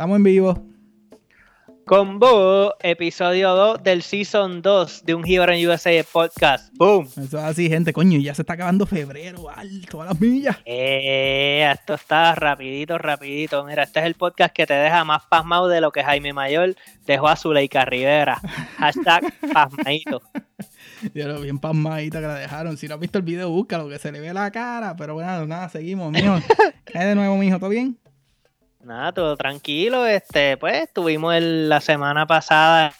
Estamos en vivo. Combo, episodio 2 del Season 2 de un Hero en USA podcast. ¡Boom! Eso es así, gente. Coño, ya se está acabando febrero, alto, a las millas. Eh, esto está rapidito, rapidito. Mira, este es el podcast que te deja más pasmado de lo que Jaime Mayor dejó a Zuleika Rivera. Hashtag pasmadito. Yo bien pasmadita que la dejaron. Si no has visto el video, búscalo, que se le ve la cara. Pero bueno, nada, seguimos, mijo. ¿Qué de nuevo, mijo? ¿Todo bien? Nada, todo tranquilo. Este, pues estuvimos el- la semana pasada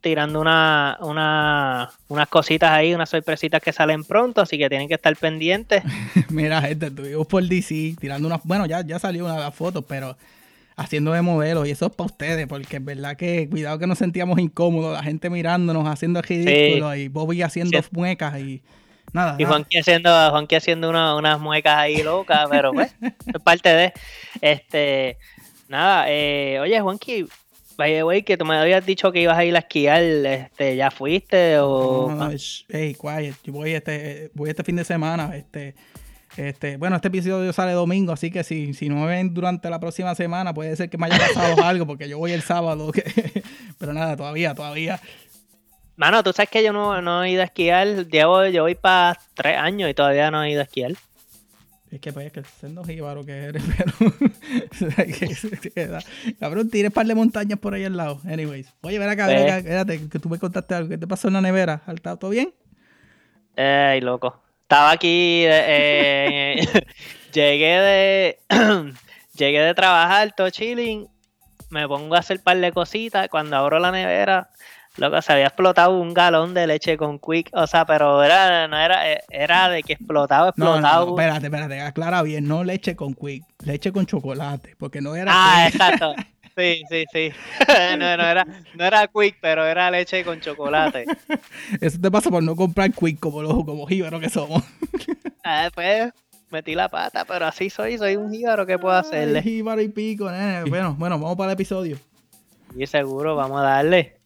tirando una, una, unas cositas ahí, unas sorpresitas que salen pronto, así que tienen que estar pendientes. Mira, gente, estuvimos por DC tirando una. Bueno, ya, ya salió una de las fotos, pero haciendo de modelos. Y eso es para ustedes, porque es verdad que cuidado que nos sentíamos incómodos, la gente mirándonos, haciendo ridículo y Bobby haciendo Sí. muecas y nada. Y. Juanqui haciendo, Juanqui haciendo una- unas muecas ahí locas, pero pues, es parte de. Este, nada, eh, oye, Juanqui, by the way, que tú me habías dicho que ibas a ir a esquiar, este, ¿ya fuiste o...? No, no, sh- hey, quiet. Yo voy este, voy este fin de semana. Este, este, bueno, este episodio sale domingo, así que si, si no me ven durante la próxima semana, puede ser que me haya pasado algo, porque yo voy el sábado. que- pero nada, todavía, todavía. Mano, tú sabes que yo no, no he ido a esquiar, llevo, yo voy para tres años y todavía no he ido a esquiar. Es que pues, que siendo jíbaro que eres, pero. Cabrón, tienes par de montañas por ahí al lado. Anyways. Oye, ven acá, ven Pues. acá, espérate, que tú me contaste algo. ¿Qué te pasó en la nevera? ¿Está todo bien? Ey, loco. Estaba aquí, eh, eh, llegué de llegué de trabajar, todo chilling, me pongo a hacer par de cositas, cuando abro la nevera, loco, se había explotado un galón de leche con quick, o sea, pero era, no era, eh, era de que explotaba, no, explotado. no, espérate, espérate, aclara bien. No leche con quick, leche con chocolate, porque no era. ah, Quick. exacto. Sí, sí, sí. no, no era, no era quick, pero era leche con chocolate. Eso te pasa por no comprar quick como los como jíbaros que somos. Ah, pues metí la pata, pero así soy, soy un jíbaro, ¿qué puedo Ay, hacerle? jíbaro y pico, nene. Bueno, bueno, vamos para el episodio. Y seguro, vamos a darle.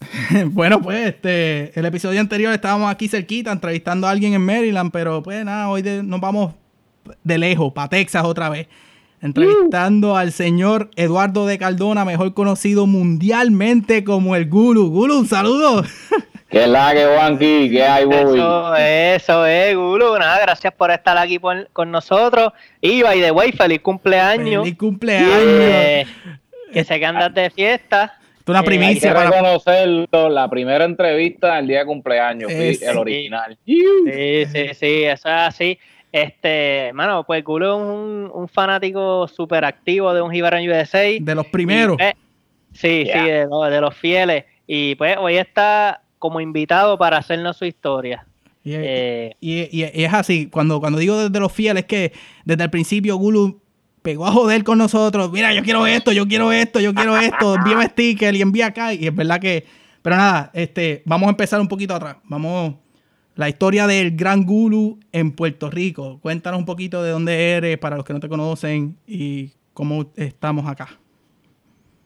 bueno, pues este, el episodio anterior estábamos aquí cerquita entrevistando a alguien en Maryland, pero pues nada, hoy de- nos vamos de lejos, para Texas otra vez. Entrevistando al señor Eduardo de Cardona, mejor conocido mundialmente como el Gulu. Gulu, un saludo. ¿Qué es la que Juanqui? ¿Qué hay, Bobby? Eso, eso es, Gulu. Nada, gracias por estar aquí por- con nosotros. Y by the way, feliz cumpleaños. Feliz cumpleaños. Eh, que sé que andas de fiesta. Esto es una eh, Hay que primicia para... reconocerlo, la primera entrevista el día de cumpleaños, Es- el original. Sí, sí, sí, eso es así. Este, hermano, pues Gulu es un, un fanático súper activo de un Jíbaro en USA. de los primeros. Y, pues, sí, Yeah. sí, de, los- de los fieles. Y pues hoy está como invitado para hacernos su historia. Y, Eh, y- y- y es así, cuando, cuando digo desde los fieles, que desde el principio Gulu pegó a joder con nosotros. Mira, yo quiero esto, yo quiero esto, yo quiero esto. Envíame sticker y envía acá. Y es verdad que. Pero nada, este, vamos a empezar un poquito atrás. Vamos. La historia del Gran Gulu en Puerto Rico. Cuéntanos un poquito de dónde eres, para los que no te conocen, y cómo estamos acá.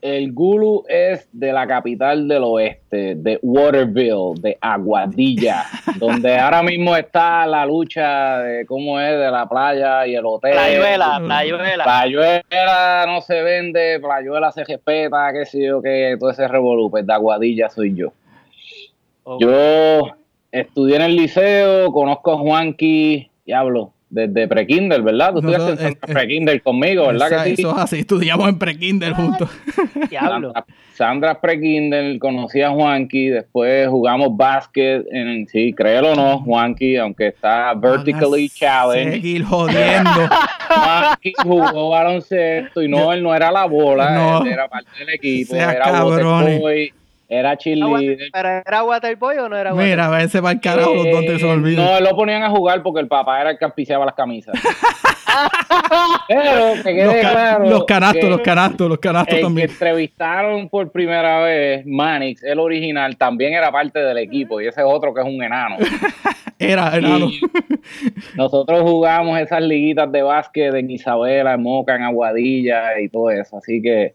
El Gulu es de la capital del oeste, de Waterville, de Aguadilla, donde ahora mismo está la lucha de cómo es de la playa y el hotel. Playuela, Playuela. Playuela no se vende, Playuela se respeta, qué sé yo, qué, todo ese revolú, pues de Aguadilla soy yo. Yo estudié en el liceo, conozco a Juanqui, diablo, desde prekinder, ¿verdad? Tú estudiaste en eh, prekinder conmigo, ¿verdad Esa- que sí? Eso es así, estudiamos en pre-kinder juntos. Diablo. Sandra, Sandra prekinder, conocí a Juanqui, después jugamos básquet, en, sí, créelo o no, Juanqui, aunque está vertically challenged, Seguir jodiendo. Juanqui jugó baloncesto y no, él no era la bola, No. él era parte del equipo, Sea era cabrones. Era cheerleader. ¿Pero era Waterboy o no era Waterboy? Mira, vence para el carajo los dos te se Eh, olvidan. No, lo ponían a jugar porque el papá era el que auspiciaba las camisas. Pero que quede los, ca- claro. los canastos, que los canastos, los canastos el que también. entrevistaron por primera vez, Manix, el original, también era parte del equipo y ese es otro que es un enano. Era, enano. Y nosotros jugamos esas liguitas de básquet en Isabela, en Moca, en Aguadilla y todo eso. Así que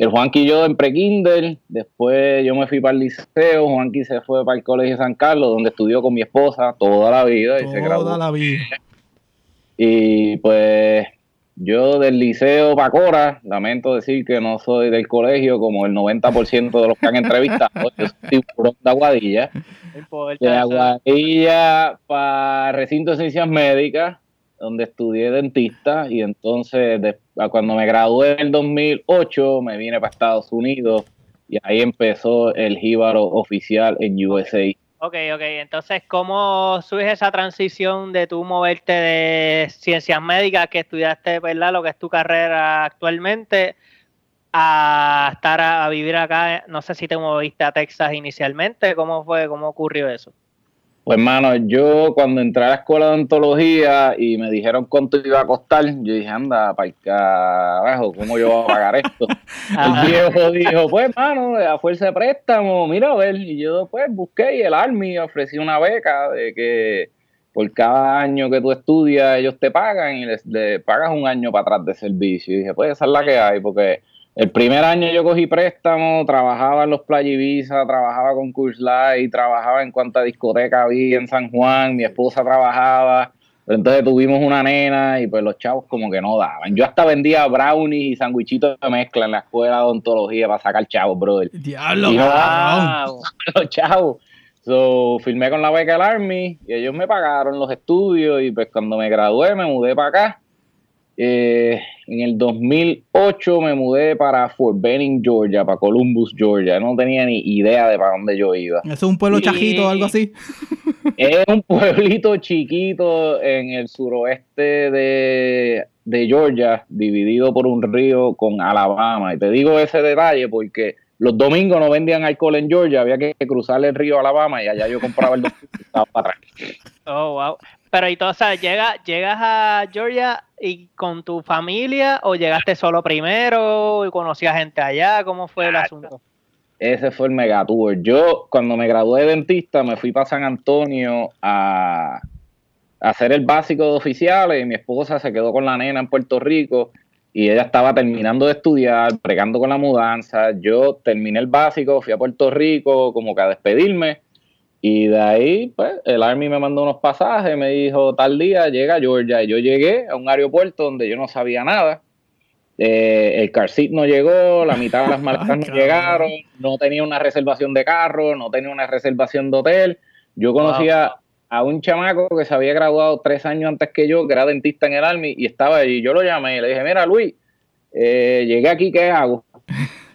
el Juanqui y yo en pre-kinder, después yo me fui para el liceo, Juanqui se fue para el Colegio San Carlos, donde estudió con mi esposa toda la vida y se graduó. Toda la vida. Y pues yo del liceo para Cora, lamento decir que no soy del colegio como el 90% de los que han entrevistado, yo soy tiburón de Aguadilla. No importa, De Aguadilla para recinto de ciencias médicas, donde estudié dentista y entonces cuando me gradué en el 2008 me vine para Estados Unidos y ahí empezó el jíbaro oficial en USA. Ok, ok. Entonces, ¿cómo surge esa transición de tú moverte de ciencias médicas que estudiaste, ¿verdad? Lo que es tu carrera actualmente, a estar a vivir acá? No sé si te moviste a Texas inicialmente. ¿Cómo fue? ¿Cómo ocurrió eso? Pues hermano, yo cuando entré a la escuela de odontología y me dijeron cuánto iba a costar, yo dije, anda, para el carajo, ¿cómo yo voy a pagar esto? El viejo dijo, pues hermano, a fuerza de préstamo, mira a ver. Y yo pues busqué y el Army ofreció una beca de que por cada año que tú estudias ellos te pagan y les, le pagas un año para atrás de servicio. Y dije, pues esa es la que hay, porque el primer año yo cogí préstamo, trabajaba en los Playa Ibiza, trabajaba con Curse Light, trabajaba en cuanta discoteca había en San Juan, mi esposa trabajaba. Pero entonces tuvimos una nena y pues los chavos como que no daban. Yo hasta vendía brownies y sandwichitos de mezcla en la escuela de odontología para sacar chavos, brother. Diablo, Y no- cabrón. Wow. los chavos. So, firmé con la beca del Army y ellos me pagaron los estudios y pues cuando me gradué me mudé para acá. Eh, en el 2008 me mudé para Fort Benning, Georgia, para Columbus, Georgia. No tenía ni idea de para dónde yo iba. Es un pueblo Y- chajito o algo así. Es un pueblito chiquito en el suroeste de, de Georgia, dividido por un río con Alabama. Y te digo ese detalle porque los domingos no vendían alcohol en Georgia, había que cruzar el río Alabama y allá yo compraba el domingo y estaba para atrás. Oh, wow. Pero entonces, ¿llega, ¿llegas a Georgia y con tu familia o llegaste solo primero y conocías gente allá? ¿Cómo fue el asunto? Ese fue el megatour. Yo, cuando me gradué de dentista, me fui para San Antonio a, a hacer el básico de oficiales y mi esposa se quedó con la nena en Puerto Rico y ella estaba terminando de estudiar, pregando con la mudanza. Yo terminé el básico, fui a Puerto Rico como que a despedirme y de ahí, pues, el Army me mandó unos pasajes, me dijo, tal día llega a Georgia. Y yo llegué a un aeropuerto donde yo no sabía nada. Eh, el car seat no llegó, la mitad de las maletas no llegaron, no tenía una reservación de carro, no tenía una reservación de hotel. Yo conocía a un chamaco que se había graduado tres años antes que yo, que era dentista en el Army, y estaba allí. Yo lo llamé y le dije, mira Luis, eh, llegué aquí, ¿qué hago?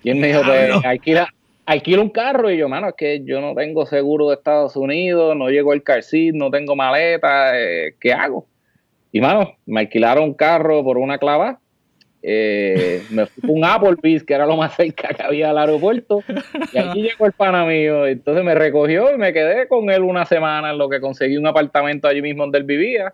Y él me dijo, pues Diablo. alquila, alquila un carro. Y yo, mano, es que yo no tengo seguro de Estados Unidos, no llegó el car no tengo maleta, eh, ¿qué hago? Y mano, me alquilaron un carro por una clava. Eh, me fui a un Applebee's, que era lo más cerca que había al aeropuerto, y allí llegó el pana mío. Entonces me recogió y me quedé con él una semana en lo que conseguí un apartamento allí mismo donde él vivía.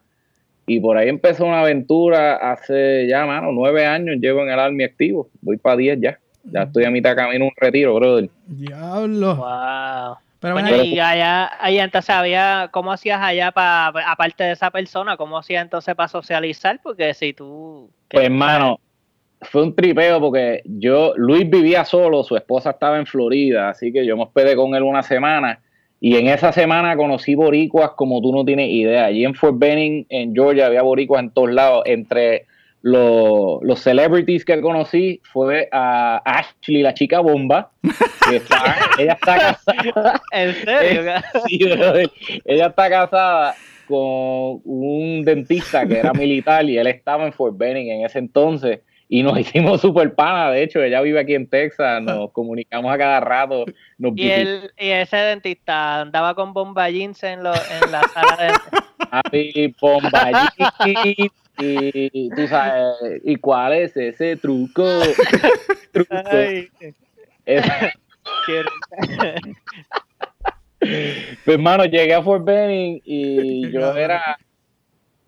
Y por ahí empezó una aventura hace ya, mano, nueve años. Llevo en el Army activo. Voy para diez ya. Ya estoy a mitad de camino, un retiro, brother. Diablo. Wow. Pero Coño, bueno, y allá, allá entonces había, ¿cómo hacías allá para, aparte de esa persona, cómo hacías entonces para socializar? Porque si tú... Pues hermano, fue un tripeo porque yo, Luis vivía solo, su esposa estaba en Florida, así que yo me hospedé con él una semana y en esa semana conocí boricuas como tú no tienes idea. Allí en Fort Benning, en Georgia, había boricuas en todos lados. Entre los, los celebrities que conocí fue a Ashley, la chica bomba. está- ella está casada. ¿En serio? Sí. Ella está casada con un dentista que era militar y él estaba en Fort Benning en ese entonces y nos hicimos super pana. De hecho, ella vive aquí en Texas, nos comunicamos a cada rato. Nos y, el, y ese dentista andaba con bomba jeans en, lo, en la sala de... Happy Bomba Jeans, y tú sabes, ¿y cuál es ese truco? truco. Ay, Es- qué- Pues hermano, llegué a Fort Benning y yo era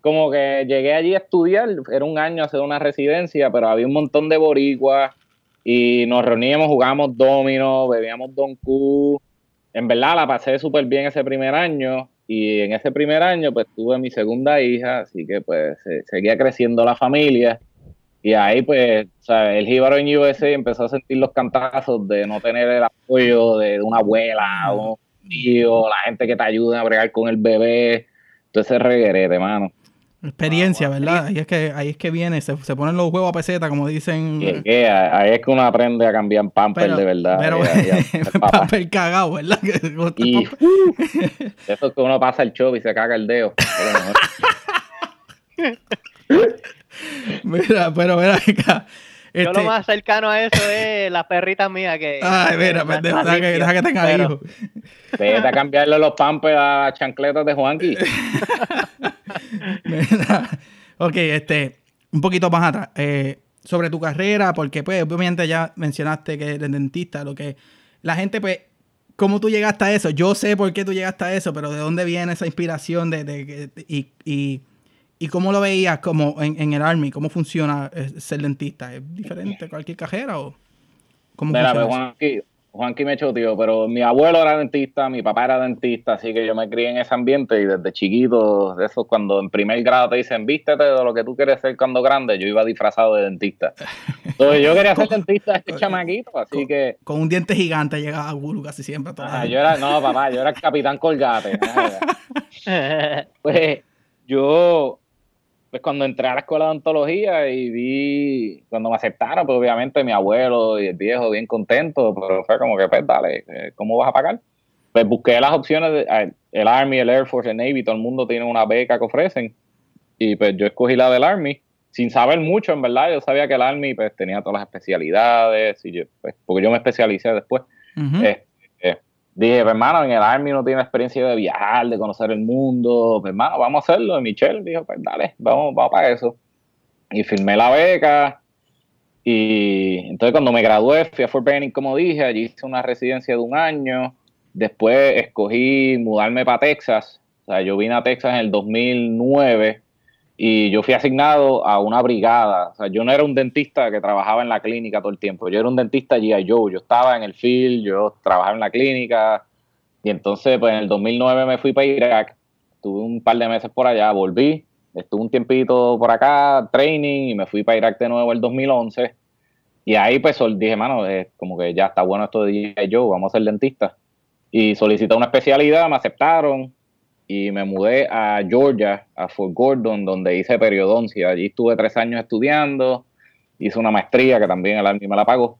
como que llegué allí a estudiar, era un año a hacer una residencia, pero había un montón de boricuas y nos reuníamos, jugábamos domino, bebíamos Don Q. En verdad la pasé súper bien ese primer año y en ese primer año pues tuve mi segunda hija, así que pues se- seguía creciendo la familia Y ahí, pues, o sea, el jíbaro en USA empezó a sentir los cantazos de no tener el apoyo de una abuela o un tío, la gente que te ayuda a bregar con el bebé. Entonces, reguerete, mano. Experiencia, ¿verdad? Ahí es que, ahí es que viene, se, se ponen los huevos a peseta, como dicen. Que- que ahí es que uno aprende a cambiar pamper de verdad. Pero, papel cagado, ¿verdad? Que- Y eso es que uno pasa el show y se caga el dedo. Mira, pero mira acá. Yo Este, lo más cercano a eso es las perritas mías que. Ay, mira, pendejo, deja que, deja que tenga Pero- hijos. Vete a cambiarle los pampers a chancletas de Juanqui. Ok, este, un poquito más atrás. eh, sobre tu carrera, porque pues obviamente ya mencionaste que eres dentista, lo que la gente pues, ¿cómo tú llegaste a eso? Yo sé por qué tú llegaste a eso, pero ¿de dónde viene esa inspiración de, de- de- y, y, y cómo lo veías como en, en el Army? ¿Cómo funciona eh, ser dentista? ¿Es diferente a cualquier carrera o cómo Mira, funciona pues? Juanqui, me tío, pero mi abuelo era dentista, mi papá era dentista, así que yo me crié en ese ambiente y desde chiquito, de esos cuando en primer grado te dicen, vístete de lo que tú quieres ser cuando grande, yo iba disfrazado de dentista. Entonces yo quería ser dentista este chamaquito, así que Con un diente gigante llegaba a Guru casi siempre. a toda la ajá, gente. yo era, no papá, yo era el capitán Colgate. Pues yo, pues cuando entré a la escuela de odontología y vi, cuando me aceptaron, pues obviamente mi abuelo y el viejo bien contentos, pero fue como que, pues dale, eh, ¿cómo vas a pagar? Pues busqué las opciones, de, ah, el Army, el Air Force, el Navy, todo el mundo tiene una beca que ofrecen, y pues yo escogí la del Army, sin saber mucho, en verdad, yo sabía que el Army pues tenía todas las especialidades, y yo, pues, porque yo me especialicé después. Eh, eh, dije, hermano, en el Army no tiene experiencia de viajar, de conocer el mundo. Pues, hermano, vamos a hacerlo. Y Michelle dijo, pues dale, vamos, vamos para eso. Y firmé la beca. Y entonces cuando me gradué, fui a Fort Benning, como dije, allí hice una residencia de un año. Después escogí mudarme para Texas. O sea, yo vine a Texas en el 2009 y yo fui asignado a una brigada. O sea, yo no era un dentista que trabajaba en la clínica todo el tiempo. Yo era un dentista G.I. Joe. Yo estaba en el field, yo trabajaba en la clínica. Y entonces, pues en el 2009 me fui para Irak. Estuve un par de meses por allá, volví. Estuve un tiempito por acá, training, y me fui para Irak de nuevo el 2011. Y ahí, pues, dije, mano, es como que ya está bueno esto de G.I. Joe, vamos a ser dentista. Y solicité una especialidad, me aceptaron y me mudé a Georgia, a Fort Gordon, donde hice periodoncia. Allí estuve tres años estudiando, hice una maestría que también el Army me la pagó.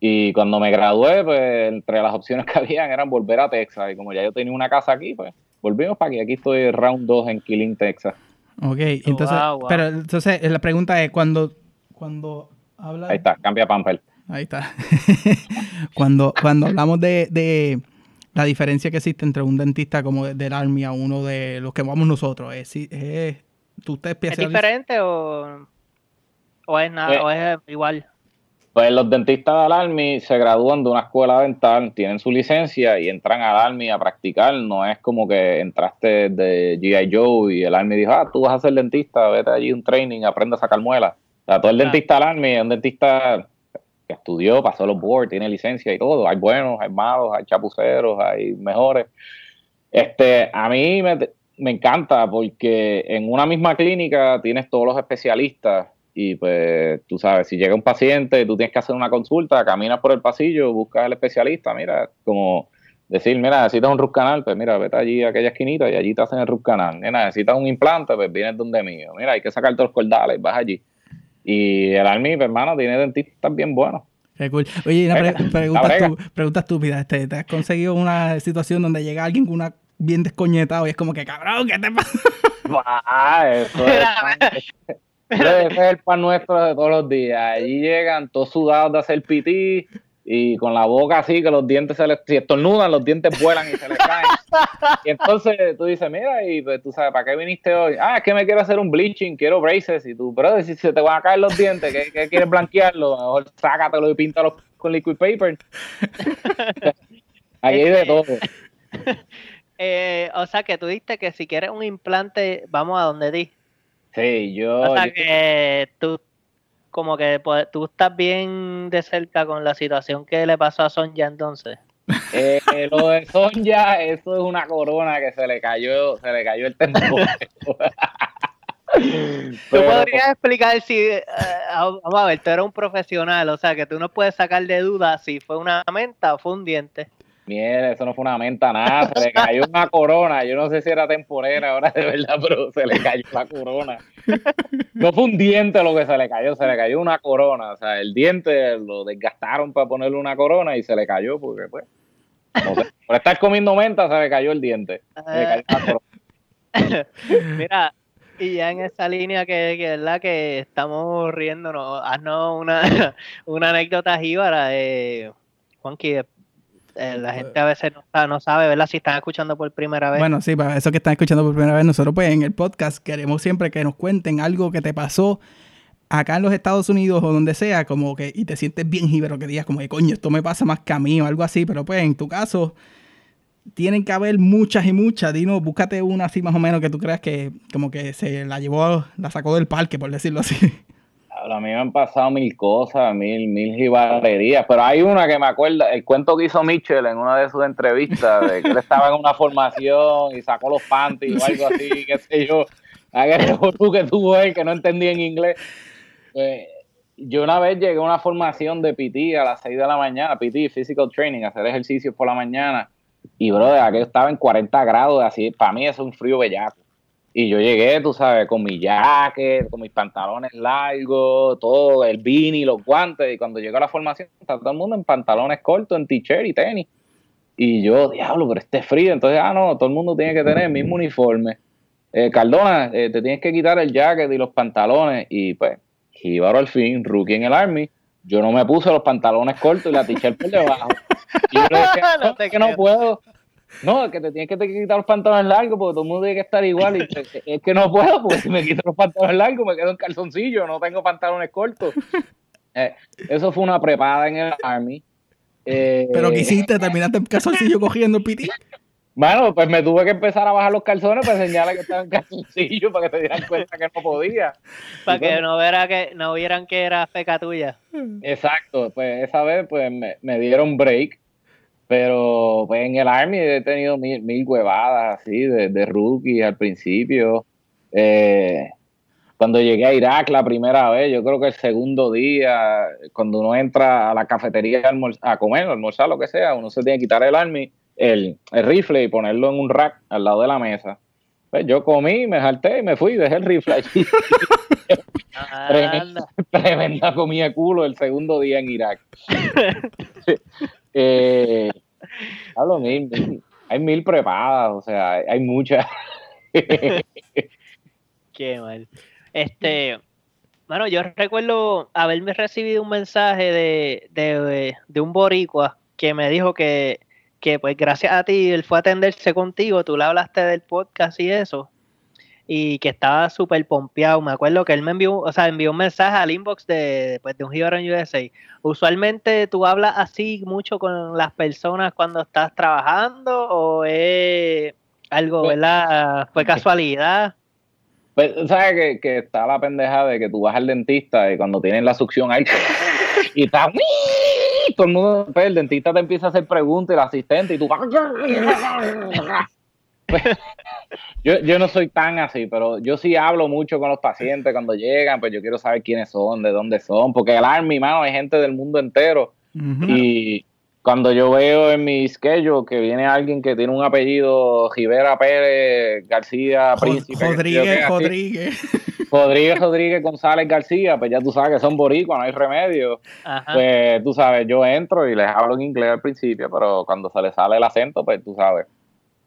Y cuando me gradué, pues entre las opciones que habían eran volver a Texas. Y como ya yo tenía una casa aquí, pues volvimos para aquí. Aquí estoy round 2 en Killing, Texas. Ok, entonces, Wow, wow. pero entonces eh, la pregunta es cuando, cuando habla... Ahí está, cambia pamper. Ahí está. cuando, cuando hablamos de, de la diferencia que existe entre un dentista como de- del Army a uno de los que vamos nosotros, es, si- es tú te ¿Es diferente o, o es nada, Eh, o es igual? Pues los dentistas del Army se gradúan de una escuela dental, tienen su licencia y entran al Army a practicar. No es como que entraste de G.I. Joe y el Army dijo, ah, tú vas a ser dentista, vete allí un training, aprende a sacar muelas. O sea, todo el Claro. dentista del Army es un dentista que estudió, pasó los boards, tiene licencia y todo. Hay buenos, hay malos, hay chapuceros, hay mejores. Este, a mí me, me encanta porque en una misma clínica tienes todos los especialistas y pues tú sabes, si llega un paciente, tú tienes que hacer una consulta, caminas por el pasillo, buscas al especialista, mira, como decir, mira, necesitas un root canal, pues mira, vete allí a aquella esquinita y allí te hacen el root canal. Mira, necesitas un implante, pues vienes donde mío. Mira, hay que sacarte los cordales, vas allí. Y el Army, hermano, tiene dentistas bien buenos. Qué cool. Oye, una pre- pregunta, estúpida. Este, ¿Te has conseguido una situación donde llega alguien con una bien descoñetado y es como que, cabrón, ¿qué te pasa? Ah, eso es, ese es el pan nuestro de todos los días. Allí llegan todos sudados de hacer pití y con la boca así que los dientes se les si estornudan, los dientes vuelan y se les caen. Y entonces tú dices, mira, y pues tú sabes, ¿para qué viniste hoy? Ah, es que me quiero hacer un bleaching, quiero braces. Y tú, brother, si se te van a caer los dientes, ¿qué, qué quieres blanquearlo? A lo mejor sácatelo y píntalo con liquid paper. Ahí hay de todo. Eh, o sea, que tú diste que si quieres un implante, vamos a donde di. Sí, yo... O sea, yo- que tú, como que pues, tú estás bien de cerca con la situación que le pasó a Sonja entonces. Eh, lo de Sonja, eso es una corona que se le cayó, se le cayó el temor. Tú podrías explicar si, eh, vamos a ver, tú eres un profesional, o sea, que tú no puedes sacar de duda si fue una menta o fue un diente. Mierda, eso no fue una menta, nada. Se le cayó una corona. Yo no sé si era temporera ahora de verdad, pero se le cayó la corona. No fue un diente lo que se le cayó, se le cayó una corona. O sea, el diente lo desgastaron para ponerle una corona y se le cayó porque, pues, por estar comiendo menta se le cayó el diente. Se le cayó la corona. Mira, y ya en esa línea que, que, ¿verdad? que estamos riéndonos, haznos una, una anécdota jíbara. Eh, Juanqui, eh, la gente a veces no, no, sabe, ¿verdad? Si están escuchando por primera vez. Bueno, sí, para eso que están escuchando por primera vez, nosotros pues en el podcast queremos siempre que nos cuenten algo que te pasó acá en los Estados Unidos o donde sea, como que, y te sientes bien jíbaro, que digas como que coño, esto me pasa más que a mí o algo así, pero pues en tu caso tienen que haber muchas y muchas, Dino, búscate una así más o menos que tú creas que como que se la llevó, la sacó del parque, por decirlo así. A mí me han pasado mil cosas, mil, mil jibarerías, pero hay una que me acuerda, el cuento que hizo Mitchell en una de sus entrevistas, de que él estaba en una formación y sacó los panties o algo así, qué sé yo, aquel que tuvo él que no entendía en inglés. Pues, yo una vez llegué a una formación de PT a las 6 de la mañana, PT, Physical Training, hacer ejercicios por la mañana, y bro, aquello estaba en 40 grados, así, para mí es un frío bellaco. Y yo llegué, tú sabes, con mi jacket, con mis pantalones largos, todo, el beanie, los guantes. Y cuando llego a la formación, está todo el mundo en pantalones cortos, en t-shirt y tenis. Y yo, diablo, pero este frío. Entonces, ah, no, todo el mundo tiene que tener el mismo uniforme. Eh, Cardona, eh, te tienes que quitar el jacket y los pantalones. Y pues, Jíbaro al fin, rookie en el Army. Yo no me puse los pantalones cortos y la t-shirt por debajo. Y yo le dije, no, es que no puedo. No, es que te tienes que quitar los pantalones largos porque todo el mundo tiene que estar igual. Y es que no puedo porque si me quito los pantalones largos me quedo en calzoncillo, no tengo pantalones cortos. Eh, eso fue una prepada en el Army. Eh, ¿Pero qué hiciste? ¿Terminaste en calzoncillo cogiendo el piti? Bueno, pues me tuve que empezar a bajar los calzones para enseñarle que estaba en calzoncillo para que te dieran cuenta que no podía. Para que no, viera que no vieran que era feca tuya. Exacto, pues esa vez pues me, me dieron break pero pues en el Army he tenido mil, mil huevadas así de, de rookie al principio. Eh, cuando llegué a Irak la primera vez, yo creo que el segundo día, cuando uno entra a la cafetería a, comer, a almorzar, lo que sea, uno se tiene que quitar el army, el, el, rifle y ponerlo en un rack al lado de la mesa. Pues yo comí, me salté y me fui, dejé el rifle allí. tremenda, tremenda comida culo el segundo día en Irak. Eh, hablo mil, hay mil preparadas, o sea, hay muchas. Qué mal. Este, bueno, yo recuerdo haberme recibido un mensaje de, de, de un boricua que me dijo que, que, pues gracias a ti él fue a atenderse contigo, tú le hablaste del podcast y eso, y que estaba súper pompeado. Me acuerdo que él me envió, o sea, envió un mensaje al inbox de, pues, de un Hero en USA. Usualmente tú hablas así mucho con las personas cuando estás trabajando o es algo, pues, ¿verdad? Fue casualidad. Pues, ¿sabes que, que está la pendeja de que tú vas al dentista y cuando tienes la succión ahí y está todo el mundo, pues, el dentista te empieza a hacer preguntas, el asistente y tú yo, yo no soy tan así, pero yo sí hablo mucho con los pacientes cuando llegan, pues yo quiero saber quiénes son, de dónde son, porque el Army, mano, hay gente del mundo entero. Y cuando yo veo en mi schedule que viene alguien que tiene un apellido Rivera Pérez García Príncipe. Rodríguez, Rodríguez. Rodríguez, Rodríguez González García, pues ya tú sabes que son boricuas, no hay remedio. Pues tú sabes, yo entro y les hablo en inglés al principio, pero cuando se les sale el acento, pues tú sabes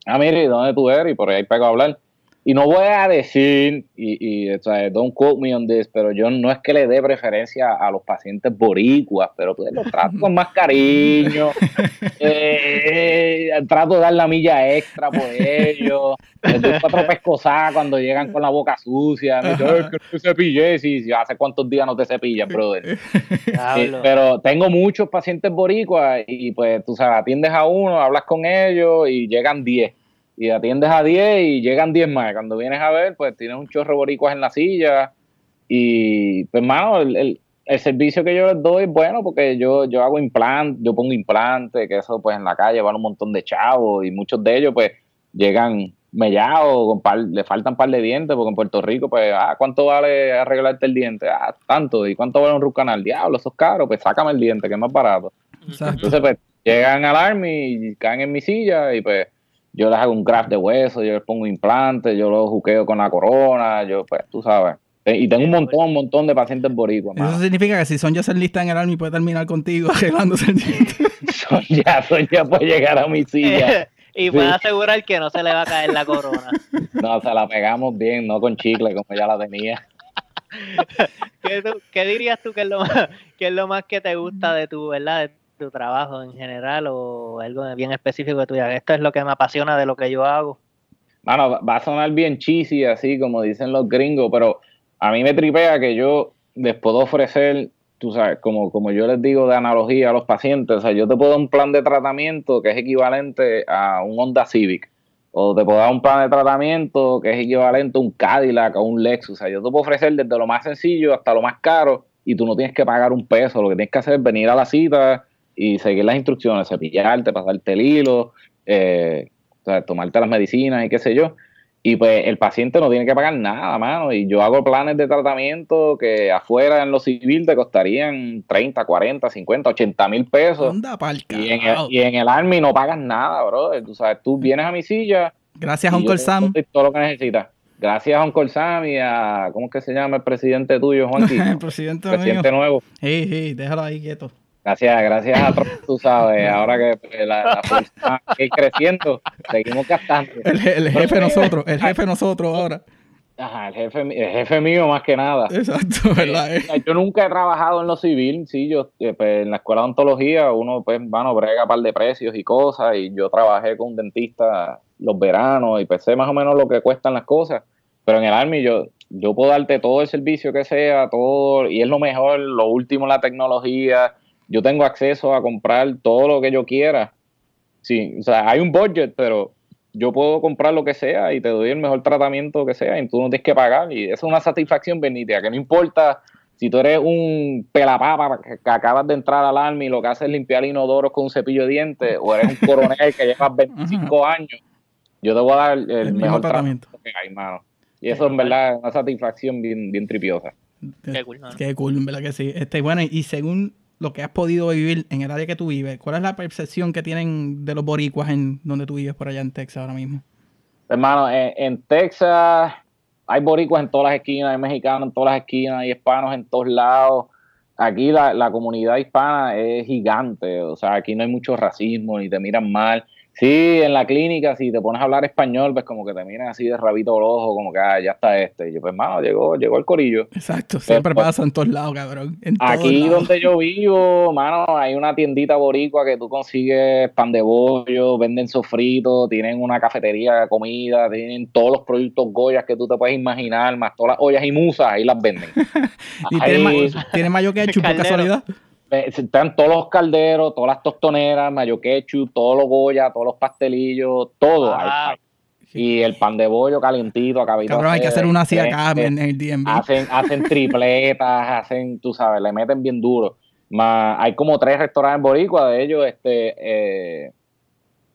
ah, mire, ¿dónde tú eres? Y por ahí pego a hablar. Y no voy a decir, y, y o sea, don't quote me on this, pero yo no es que le dé preferencia a los pacientes boricuas, pero pues los trato con más cariño, eh, trato de dar la milla extra por ellos, les doy cuatro pescosas cuando llegan con la boca sucia, me dicen, que no te cepillé, si, hace cuántos días no te cepillas, brother. Eh, pero tengo muchos pacientes boricuas y pues tú sabes, atiendes a uno, hablas con ellos y llegan diez y atiendes a 10 y llegan 10 más. Cuando vienes a ver, pues tienes un chorro boricuas en la silla y pues mano, el, el, servicio que yo les doy es bueno porque yo, yo hago implante, yo pongo implante, que eso pues en la calle van un montón de chavos y muchos de ellos pues llegan mellado, con par, le faltan par de dientes, porque en Puerto Rico, pues, ah, ¿cuánto vale arreglarte el diente? Ah, tanto, ¿y cuánto vale un root canal? Diablo, eso es caro, pues sácame el diente, que es más barato. Exacto. Entonces, pues, llegan al Army y caen en mi silla y pues yo les hago un graft de hueso, yo les pongo implantes, yo los juqueo con la corona, yo, pues, tú sabes. Y tengo un montón, un montón de pacientes boricuas. Eso mano. significa que si Sonja se lista en el Army puede terminar contigo arreglándose el diente. Sonia, Sonia puede llegar a mi silla. y puedo asegurar que no se le va a caer la corona. No, se la pegamos bien, no con chicle como ya la tenía. ¿Qué, tú- qué dirías tú que es, lo más, que es lo más que te gusta de tu, ¿verdad? Tu trabajo en general o algo bien específico que tú digas? Esto es lo que me apasiona de lo que yo hago. Mano, va a sonar bien cheesy, así como dicen los gringos, pero a mí me tripea que yo les puedo ofrecer, tú sabes, como, como yo les digo de analogía a los pacientes, o sea, yo te puedo dar un plan de tratamiento que es equivalente a un Honda Civic, o te puedo dar un plan de tratamiento que es equivalente a un Cadillac o un Lexus, o sea, yo te puedo ofrecer desde lo más sencillo hasta lo más caro y tú no tienes que pagar un peso, lo que tienes que hacer es venir a la cita y seguir las instrucciones, cepillarte, pasarte el hilo, eh, o sea, tomarte las medicinas y qué sé yo. Y pues el paciente no tiene que pagar nada, mano. Y yo hago planes de tratamiento que afuera en lo civil te costarían 30, 40, 50, 80 mil pesos. Anda Y en, el, y en el Army no pagas nada, bro. Tú sabes, tú vienes a mi silla. Gracias, Uncle Sam. todo lo que necesitas. Gracias a Uncle Sam y a, ¿cómo es que se llama el presidente tuyo, Juanqui? el presidente nuevo. Sí, sí, déjalo ahí quieto. Gracias, gracias a Trump, tú sabes, ahora que pues, la, la fuerza ir creciendo, seguimos gastando. El, el jefe nosotros, el jefe nosotros ahora. Ajá, el jefe, el jefe mío más que nada. Exacto, ¿verdad? eh? Yo nunca he trabajado en lo civil, sí, yo eh, pues, en la escuela de ontología uno pues, bueno, brega par de precios y cosas y yo trabajé con un dentista los veranos y pues sé más o menos lo que cuestan las cosas, pero en el Army yo, yo puedo darte todo el servicio que sea, todo, y es lo mejor, lo último la tecnología, yo tengo acceso a comprar todo lo que yo quiera, sí, o sea, hay un budget, pero yo puedo comprar lo que sea y te doy el mejor tratamiento que sea y tú no tienes que pagar. Y eso es una satisfacción bien nítida, que no importa si tú eres un pelapapa que, acabas de entrar al army y lo que haces es limpiar inodoros con un cepillo de dientes o eres un coronel que llevas 25 años, yo te voy a dar el, mejor tratamiento. tratamiento que hay, mano. Y eso en verdad es una satisfacción bien, bien tripiosa. Qué cool. Qué cool, en verdad que sí. Este, bueno, y según lo que has podido vivir en el área que tú vives, ¿cuál es la percepción que tienen de los boricuas en donde tú vives por allá en Texas ahora mismo? Hermano, en, en Texas hay boricuas en todas las esquinas, hay mexicanos en todas las esquinas, hay hispanos en todos lados. Aquí la, la comunidad hispana es gigante, o sea, aquí no hay mucho racismo ni te miran mal. Sí, en la clínica, si te pones a hablar español, pues como que te miran así de rabito al ojo, como que ah, ya está este. Y yo, pues, hermano, llegó, llegó el corillo. Exacto, siempre pues, pasa en todos lados, cabrón. En Aquí lados. donde yo vivo, mano, hay una tiendita boricua que tú consigues pan de bollo, venden sofrito, tienen una cafetería de comida, tienen todos los productos Goyas que tú te puedes imaginar, más todas las ollas y musas, ahí las venden. ¿Y tiene, ma- mayo ketchup por Caldero. casualidad? Eh, están todos los calderos, todas las tostoneras, mayo ketchup, todos los Goya, todos los pastelillos, todo. Ah. Y el pan de bollo calientito, acabito. Cabrón, hay que hacer una así acá Este, en el DMV. hacen, hacen tripletas, hacen, tú sabes, le meten bien duro. Más, hay como tres restaurantes boricua de ellos, este, eh,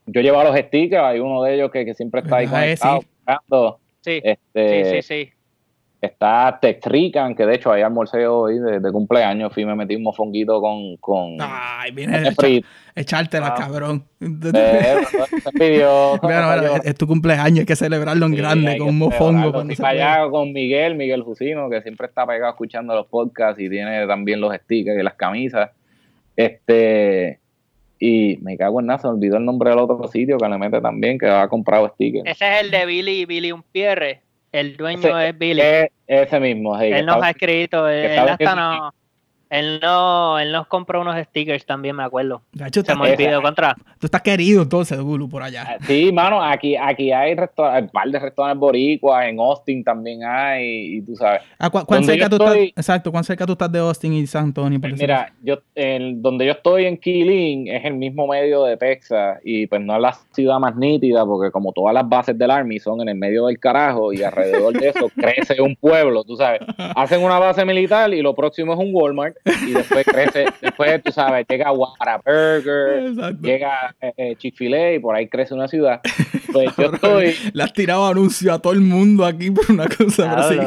yo llevo a los stickers, hay uno de ellos que, que siempre está ahí. Eh, conectado, sí. sí, este, sí, sí, sí. Está Textrican, que de hecho ahí almorcé hoy de, de cumpleaños, fui me metí un mofonguito con, con Ay, viene el frito. echártela, Ah. cabrón. Eh, es, es tu cumpleaños, hay que celebrarlo en Sí, grande, con un mofongo. cuando se allá con Miguel, Miguel Jusino, que siempre está pegado escuchando los podcasts y tiene también los stickers y las camisas. Este, y me cago en nada, se me olvidó el nombre del otro sitio que le mete también, que ha comprado stickers. Ese es el de Billy, Billy Unpierre. El dueño Ese- es Billy. Ese mismo, sí, él nos ha escrito, él, está hasta vendiendo no, él no, él nos compró unos stickers también, me acuerdo. Gacho, Se estás- me olvidó contra. tú estás querido entonces, Gulu, por allá. Sí, mano, aquí, aquí hay restaurantes, un par de restaurantes boricuas, en Austin también hay, y tú sabes. Ah, ¿cu- ¿Cuán cerca tú estoy- estás? Exacto, ¿cuán cerca tú estás de Austin y San Antonio? por Pues mira, yo el, donde yo estoy en Keeling es el mismo medio de Texas y pues no es la ciudad más nítida porque como todas las bases del Army son en el medio del carajo y alrededor de eso crece un pueblo, tú sabes. Hacen una base militar y lo próximo es un Walmart y después crece, después tú sabes, llega Whataburger, Exacto. llega eh, eh, Chick-fil-A y por ahí crece una ciudad. Pues yo estoy. Le has tirado anuncio a todo el mundo aquí por una cosa así.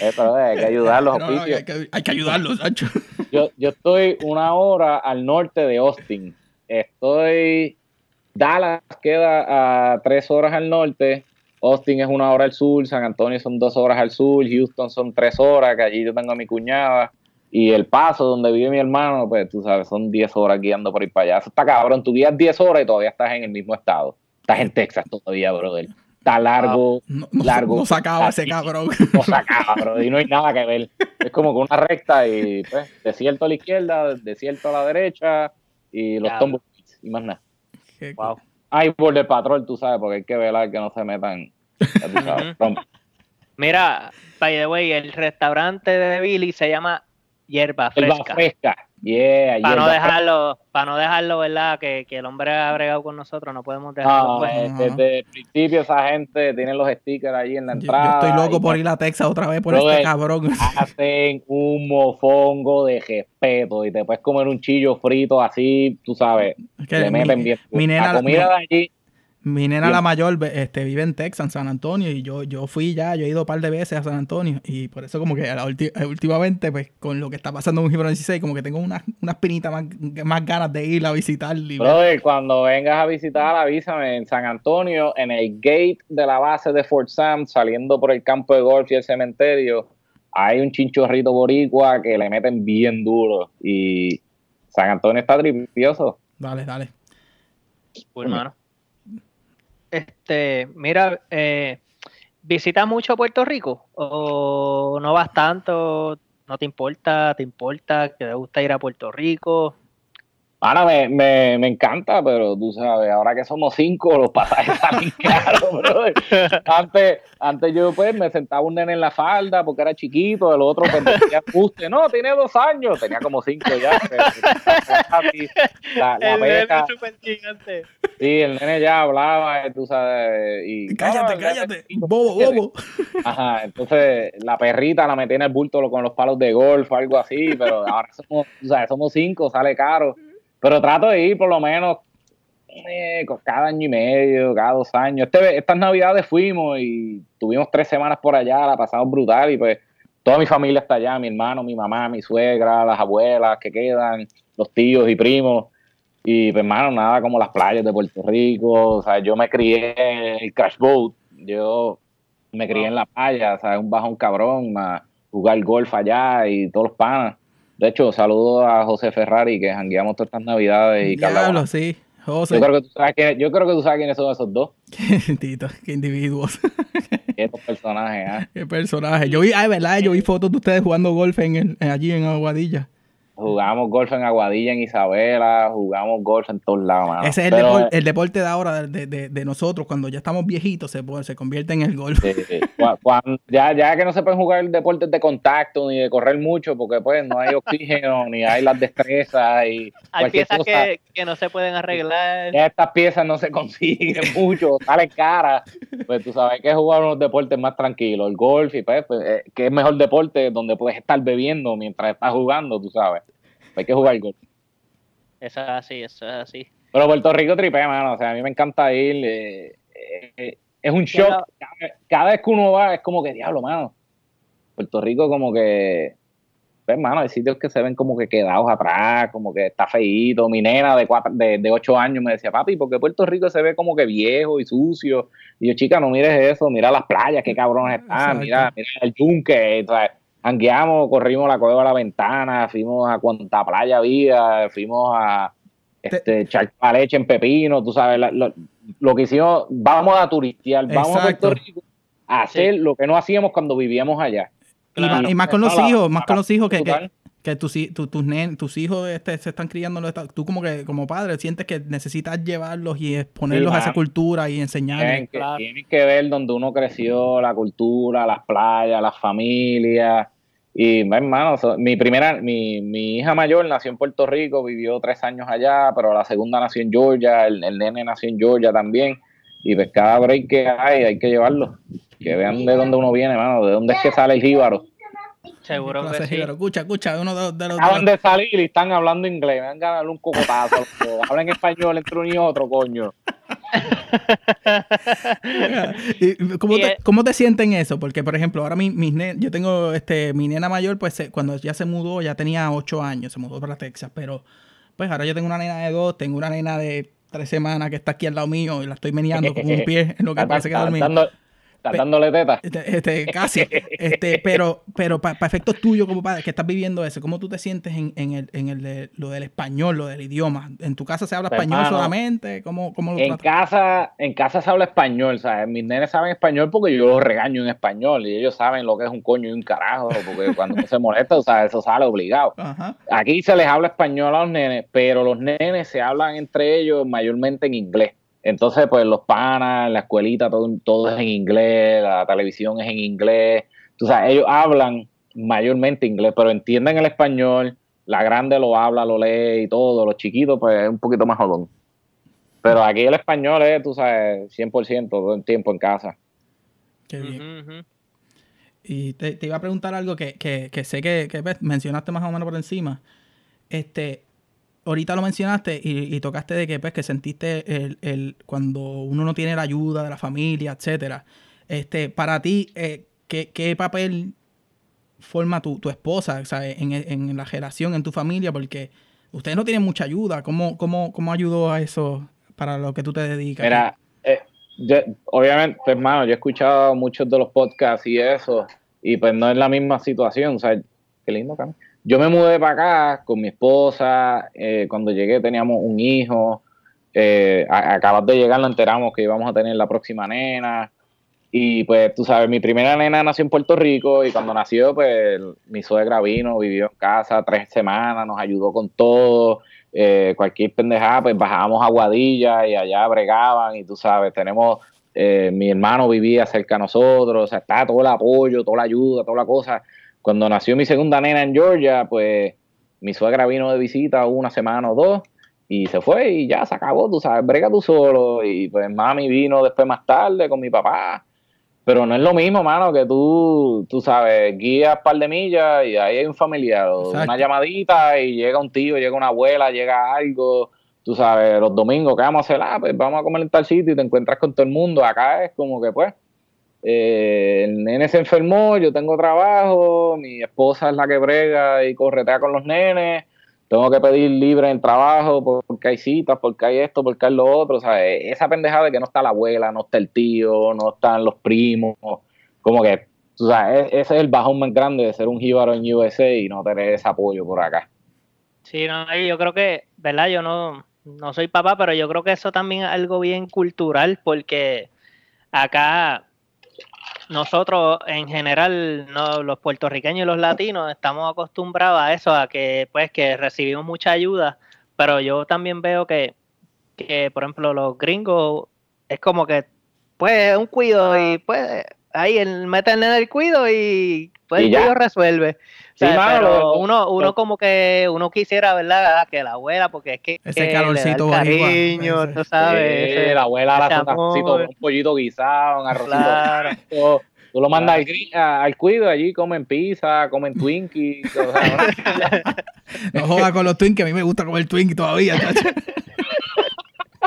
Eh, pero, eh, hay que ayudarlos, No, no, auspicios. hay, que, hay que ayudarlos, Sancho. Yo, yo estoy una hora al norte de Austin. Estoy. Dallas queda a tres horas al norte. Austin es una hora al sur. San Antonio son dos horas al sur. Houston son tres horas, que allí yo tengo a mi cuñada. Y El Paso, donde vive mi hermano, pues tú sabes, son 10 horas guiando por ir para allá. Eso está cabrón. Tú guías 10 horas y todavía estás en el mismo estado. Estás en Texas todavía, brother. Está largo, No, no, largo. no se acaba ese cabrón. No se acaba, bro, y no hay nada que ver. Es como que una recta y pues, desierto a la izquierda, desierto a la derecha y los tumbleweeds y más nada. Qué Wow. Hay border patrol, tú sabes, porque hay que velar que no se metan. sabes. Mira, by the way, el restaurante de Billy se llama Hierba Hierba Fresca. Yeah, Para no dejarlo, para no dejarlo, ¿verdad? Que, que el hombre ha bregado con nosotros, no podemos dejarlo. No, pues. eh, desde el principio esa gente tiene los stickers allí en la Yo, yo entrada. estoy loco por ir a Texas otra vez por este cabrón. Hacen un mofongo de respeto y te puedes comer un chillo frito así, tú sabes, Es que le mi- meten bien. mi nena- la comida de allí Mi nena Bien. la mayor este, vive en Texas, en San Antonio, y yo, yo fui ya, yo he ido un par de veces a San Antonio, y por eso como que a la últimamente, pues, con lo que está pasando en un Gibron 16, como que tengo unas unas pinitas más, más ganas de ir a visitar. Brother, cuando vengas a visitar, avísame en San Antonio, en el gate de la base de Fort Sam, saliendo por el campo de golf y el cementerio, hay un chinchorrito boricua que le meten bien duro. Y San Antonio está tripioso. Dale, dale. Cool, mano. Este, mira, eh, ¿visitas mucho Puerto Rico? ¿O no vas tanto? ¿No te importa? ¿Te importa? ¿Que te gusta ir a Puerto Rico? Ahora me, me, me encanta, pero tú sabes, ahora que somos cinco, los pasajes salen caros, brother. Antes, antes yo pues me sentaba un nene en la falda porque era chiquito, el otro pues decía ajuste. No, tiene dos años, tenía como cinco ya. pero- La, la El nene beca, súper gigante. sí, el nene ya hablaba, tú sabes, y... Cállate, no, cállate. Bobo, bobo. Ajá, entonces la perrita la metí en el bulto con los palos de golf o algo así, pero ahora somos, o sea, somos cinco, sale caro. Pero trato de ir por lo menos eh, cada año y medio, cada dos años. Este, estas navidades fuimos y tuvimos tres semanas por allá, la pasamos brutal y pues toda mi familia está allá, mi hermano, mi mamá, mi suegra, las abuelas que quedan, los tíos y primos. Y pues hermano, nada como las playas de Puerto Rico, o sea, yo me crié en el crash boat, yo me crié en la playa, o sea, un bajón cabrón, más jugar golf allá y todos los panas. De hecho, saludo a José Ferrari, que jangueamos todas estas navidades y Diablo, Bonilla. sí. José. Yo creo que tú sabes que, yo creo que tú sabes quiénes son esos dos, Tito, qué individuos. estos personajes, ¿ah? qué personaje. Yo vi, ay, verdad, yo vi fotos de ustedes jugando golf en el, en- allí en Aguadilla. Jugamos golf en Aguadilla, en Isabela, jugamos golf en todos lados, mano. Ese es el, Pero, depor- el deporte de ahora, de, de- de nosotros, cuando ya estamos viejitos, se, convierte en el golf. Ya, ya que no se pueden jugar deportes de contacto ni de correr mucho, porque pues no hay oxígeno, ni hay las destrezas y Hay piezas cosa. que, que no se pueden arreglar. Ya estas piezas no se consiguen mucho, salen caras. Pues tú sabes que jugar unos deportes más tranquilos, el golf y pues, pues, eh, que es mejor deporte donde puedes estar bebiendo mientras estás jugando, tú sabes. Hay que jugar golf. Eso es así, eso es así. Pero Puerto Rico tripea, mano. O sea, a mí me encanta ir. eh, eh, es un shock. Cada, cada vez que uno va, es como que diablo, mano. Puerto Rico, como que. Pues, mano, hay sitios que se ven como que quedados atrás, como que está feíto. Mi nena de, cuatro, de, de ocho años me decía, papi, ¿por qué Puerto Rico se ve como que viejo y sucio? Y yo, chica, no mires eso, mira las playas, qué cabrones están, Exacto. mira, mira el yunque, o sea, Anguiamos, corrimos la cueva a la ventana, fuimos a cuanta playa había, fuimos a este, echar la leche en pepino, tú sabes, la- lo, lo que hicimos, vamos a turistear, vamos a. Puerto Rico a hacer lo que no hacíamos cuando vivíamos allá. Y, más, y más con los hijos, más con los hijos que, que. Que tus, tu- tus, nen- tus hijos este, se están criando, no está- tú como que como padre sientes que necesitas llevarlos y exponerlos Sí, a esa mano. cultura y Tienen enseñarles. que, claro. tienen que ver donde uno creció, la cultura, las playas, las familias. Y, hermano, so- mi primera, mi, mi hija mayor nació en Puerto Rico, vivió tres años allá, pero la segunda nació en Georgia, el, el nene nació en Georgia también. Y pues cada break que hay, hay que llevarlo. Que vean de dónde uno viene, hermano, de dónde es que sale el jíbaro. Seguro que sí. Escucha, escucha, uno de, de los... Acaban de salir y están hablando inglés. Me van a dar un cocotazo. Hablan español entre uno y otro, coño. ¿Y ¿Cómo, te, ¿Cómo te sientes en eso? Porque, por ejemplo, ahora mi, mis ne- yo tengo este, mi nena mayor, pues se- cuando ya se mudó, ya tenía ocho años, se mudó para Texas, pero pues ahora yo tengo una nena de dos, tengo una nena de tres semanas que está aquí al lado mío y la estoy meneando con un pie en lo que parece que dormir. Estás dándole teta. Este, este, casi. Este, pero pero para efectos tuyos como padre que estás viviendo eso, ¿cómo tú te sientes en, en el, en el de, lo del español, lo del idioma? ¿En tu casa se habla Pues, español solamente? ¿Cómo, cómo lo En tratas? casa, en casa se habla español, ¿sabes? Mis nenes saben español porque yo los regaño en español y ellos saben lo que es un coño y un carajo, porque cuando se molesta, o sea, eso sale obligado. Ajá. Aquí se les habla español a los nenes, pero los nenes se hablan entre ellos mayormente en inglés. Entonces, pues los panas, la escuelita, todo, todo es en inglés, la televisión es en inglés. Tú sabes, ellos hablan mayormente inglés, pero entienden el español. La grande lo habla, lo lee y todo. Los chiquitos, pues es un poquito más jodón. Pero aquí el español es, tú sabes, 100% todo el tiempo en casa. Qué bien. Y te, te iba a preguntar algo que, que, que sé que, que, mencionaste más o menos por encima. Este, ahorita lo mencionaste y, y tocaste de que, pues, que sentiste el, el, cuando uno no tiene la ayuda de la familia, etcétera. Este, para ti, eh, ¿qué, qué papel forma tu, tu esposa sea, en, en la relación, en tu familia? Porque ustedes no tienen mucha ayuda. ¿Cómo, cómo, cómo ayudó a eso para lo que tú te dedicas? Mira, eh, yo- obviamente, pues, hermano, yo he escuchado muchos de los podcasts y eso, y pues no es la misma situación, o sea, qué lindo, Cami. Yo me mudé para acá con mi esposa, eh, cuando llegué teníamos un hijo, eh, acabas de llegar nos enteramos que íbamos a tener la próxima nena, y pues tú sabes, mi primera nena nació en Puerto Rico y cuando nació, pues mi suegra vino, vivió en casa tres semanas, nos ayudó con todo, eh, cualquier pendejada, pues bajábamos a Guadilla y allá bregaban y tú sabes, tenemos, eh, mi hermano vivía cerca de nosotros, o sea, está todo el apoyo, toda la ayuda, toda la cosa. Cuando nació mi segunda nena en Georgia, pues mi suegra vino de visita una semana o dos y se fue y ya se acabó, tú sabes, brega tú solo y pues mami vino después más tarde con mi papá. Pero no es lo mismo, mano, que tú, tú sabes, guías un par de millas y ahí hay un familiar, o una llamadita y llega un tío, llega una abuela, llega algo, tú sabes, los domingos, ¿qué vamos a hacer? Ah, pues vamos a comer en tal sitio y te encuentras con todo el mundo. Acá es como que, pues, eh, el nene se enfermó, yo tengo trabajo, mi esposa es la que brega y corretea con los nenes, tengo que pedir libre en el trabajo por- porque hay citas, porque hay esto, porque hay lo otro, o sea, e- esa pendejada de que no está la abuela, no está el tío, no están los primos, como que, tú sabes, e- ese es el bajón más grande de ser un jíbaro en USA y no tener ese apoyo por acá. Sí, no, yo creo que, ¿verdad? Yo no, no soy papá, pero yo creo que eso también es algo bien cultural, porque acá nosotros en general, no, los puertorriqueños y los latinos, estamos acostumbrados a eso, a que pues que recibimos mucha ayuda, pero yo también veo que, que por ejemplo, los gringos es como que, pues, un cuido y pues ahí el, meten en el cuido y pues Y el resuelve. O sea, mano, pero lo- uno, uno como que uno quisiera, ¿verdad? Que la abuela, porque es que, Ese que calorcito le da el boricua, cariño, ese. tú sabes. Sí, ese- la abuela la un pollito guisado, un arrocito Claro. Tú lo mandas al, al cuido, allí comen pizza, comen Twinkies. o sea, ¿no? No jodas con los Twinkies, a mí me gusta comer Twinkies todavía, chacho.